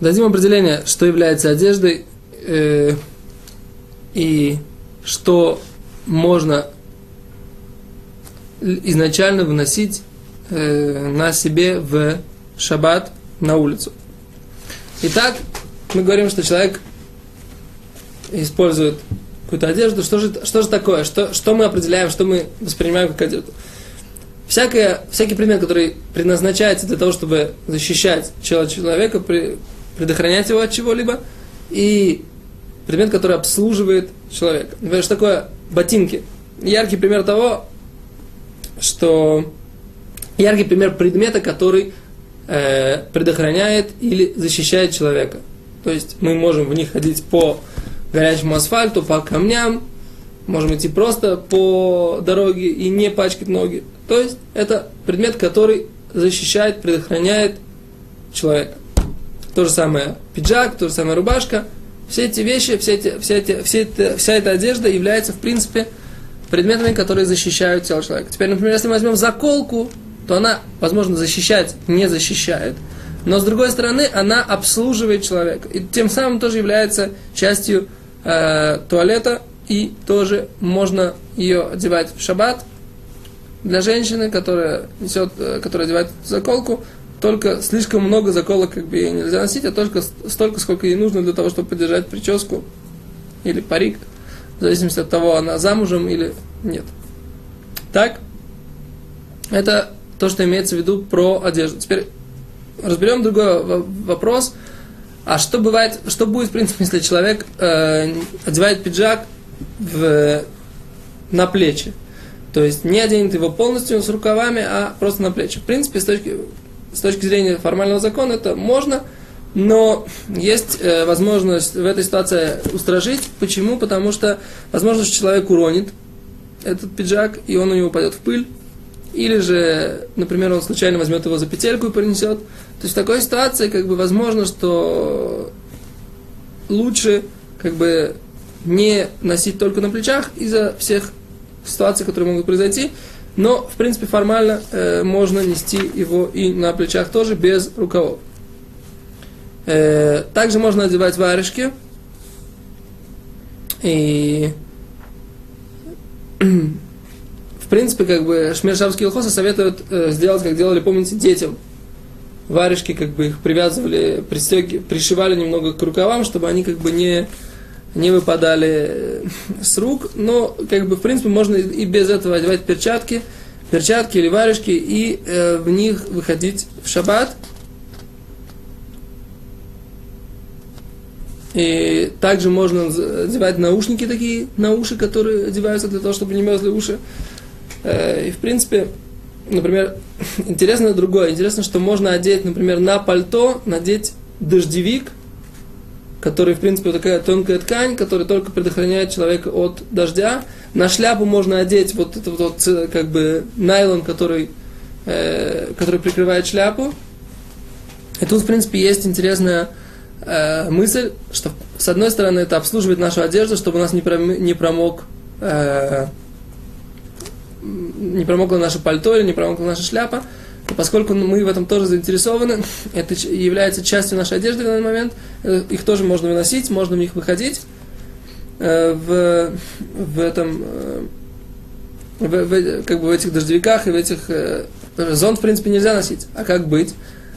Дадим определение, что является одеждой э, и что можно изначально выносить э, на себе в шаббат на улицу. Итак, мы говорим, что человек использует какую-то одежду. Что же, что же такое? Что, что мы определяем, что мы воспринимаем как одежду? Всякое, всякий предмет, который предназначается для того, чтобы защищать человека, предохранять его от чего-либо, и предмет, который обслуживает человека. Например, что такое ботинки? Яркий пример того, что яркий пример предмета, который э, предохраняет или защищает человека. То есть мы можем в них ходить по горячему асфальту, по камням, можем идти просто по дороге и не пачкать ноги. То есть это предмет, который защищает, предохраняет человека. То же самое пиджак, то же самое рубашка. Все эти вещи, все эти, все эти, все эти, вся эта одежда является, в принципе, предметами, которые защищают тело человека. Теперь, например, если мы возьмем заколку, то она, возможно, защищает, не защищает. Но с другой стороны, она обслуживает человека. И тем самым тоже является частью э, туалета. И тоже можно ее одевать в шаббат. Для женщины, которая несет, э, которая одевает заколку, только слишком много заколок как бы ей нельзя носить, а только столько, сколько ей нужно для того, чтобы поддержать прическу или парик, в зависимости от того, она замужем или нет. Так, это то, что имеется в виду про одежду. Теперь разберем другой вопрос. А что бывает, что будет, в принципе, если человек э, одевает пиджак в, на плечи? То есть не оденет его полностью с рукавами, а просто на плечи. В принципе, с точки, с точки зрения формального закона это можно, но есть э, возможность в этой ситуации устражить. Почему? Потому что возможно, что человек уронит этот пиджак, и он у него упадет в пыль. Или же, например, он случайно возьмет его за петельку и принесет. То есть в такой ситуации, как бы, возможно, что лучше, как бы, не носить только на плечах из-за всех ситуаций, которые могут произойти. Но, в принципе, формально э, можно нести его и на плечах тоже без рукавов. Э, также можно одевать варежки. И в принципе, как бы Шмершавский Илхоса советуют э, сделать, как делали, помните, детям. Варежки, как бы их привязывали, пристеги, пришивали немного к рукавам, чтобы они как бы не, не выпадали э, с рук. Но, как бы, в принципе, можно и без этого одевать перчатки, перчатки или варежки и э, в них выходить в шаббат. И также можно одевать наушники такие, на уши, которые одеваются для того, чтобы не мерзли уши. Э, и в принципе, например, интересно другое. Интересно, что можно одеть, например, на пальто, надеть дождевик, который, в принципе, такая тонкая ткань, которая только предохраняет человека от дождя. На шляпу можно одеть вот этот вот, как бы, найлон, который, э, который прикрывает шляпу. И тут, в принципе, есть интересная э, мысль, что с одной стороны это обслуживает нашу одежду, чтобы у нас не, пром, не промок э, не промокло наше пальто или не промокла наша шляпа. И поскольку мы в этом тоже заинтересованы, это является частью нашей одежды в данный момент, э, их тоже можно выносить, можно в них выходить. Э, в, в этом э, в, в, как бы в этих дождевиках и в этих зонт в принципе нельзя носить. А как быть?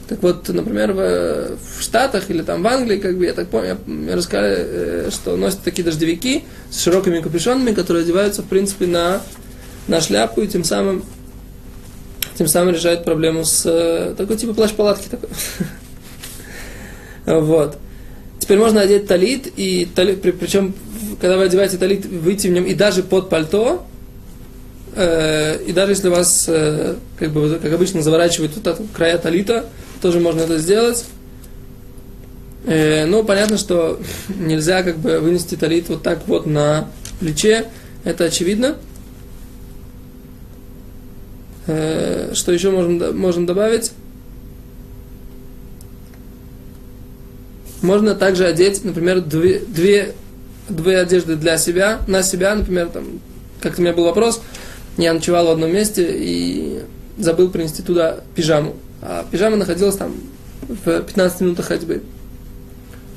Так вот, например, в, в Штатах или там в Англии, как бы я так помню, мне рассказали, что носят такие дождевики с широкими капюшонами, которые одеваются, в принципе, на, на шляпу и тем самым, тем самым решают проблему с э, такой типа плащ-палатки такой. Вот. Теперь можно одеть талит, и талит, причем, когда вы одеваете талит, выйти в нем и даже под пальто, э, и даже если вас, э, как бы, как обычно, заворачивают вот это края талита, тоже можно это сделать. Э, ну, понятно, что нельзя как бы вынести талит вот так вот на плече, это очевидно. Э, что еще можем, можем добавить? Можно также одеть, например, две, две, две одежды для себя, на себя, например, там, как-то у меня был вопрос, я ночевал в одном месте и забыл принести туда пижаму. А пижама находилась там в 15 минутах ходьбы.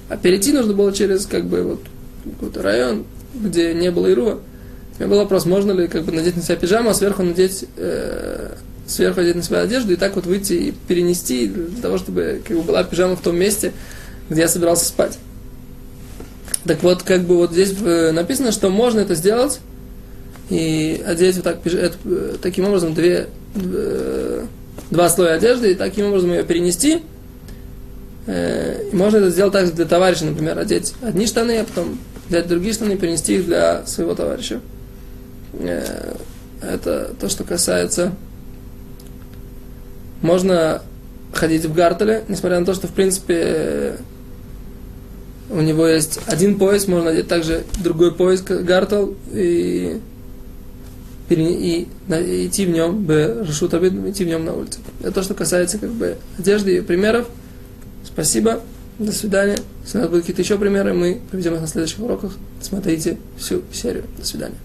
А перейти нужно было через как бы вот какой-то район, где не было Ирува. У меня был вопрос, можно ли как бы надеть на себя пижаму, а сверху надеть э, сверху одеть на себя одежду и так вот выйти и перенести для того, чтобы как бы, была пижама в том месте, где я собирался спать. Так вот, как бы вот здесь э, написано, что можно это сделать и одеть вот так, это, э, таким образом две, э, два слоя одежды и таким образом ее перенести. И можно это сделать также для товарища, например, одеть одни штаны, а потом взять другие штаны и перенести их для своего товарища. Это то, что касается можно ходить в гартеле, несмотря на то, что, в принципе, у него есть один пояс, можно надеть также другой пояс, гартел, и, и, и, идти в нем, бы, решут идти в нем на улице. Это то, что касается как бы одежды и примеров. Спасибо, до свидания. Если у нас будут какие-то еще примеры, мы приведем их на следующих уроках. Смотрите всю серию. До свидания.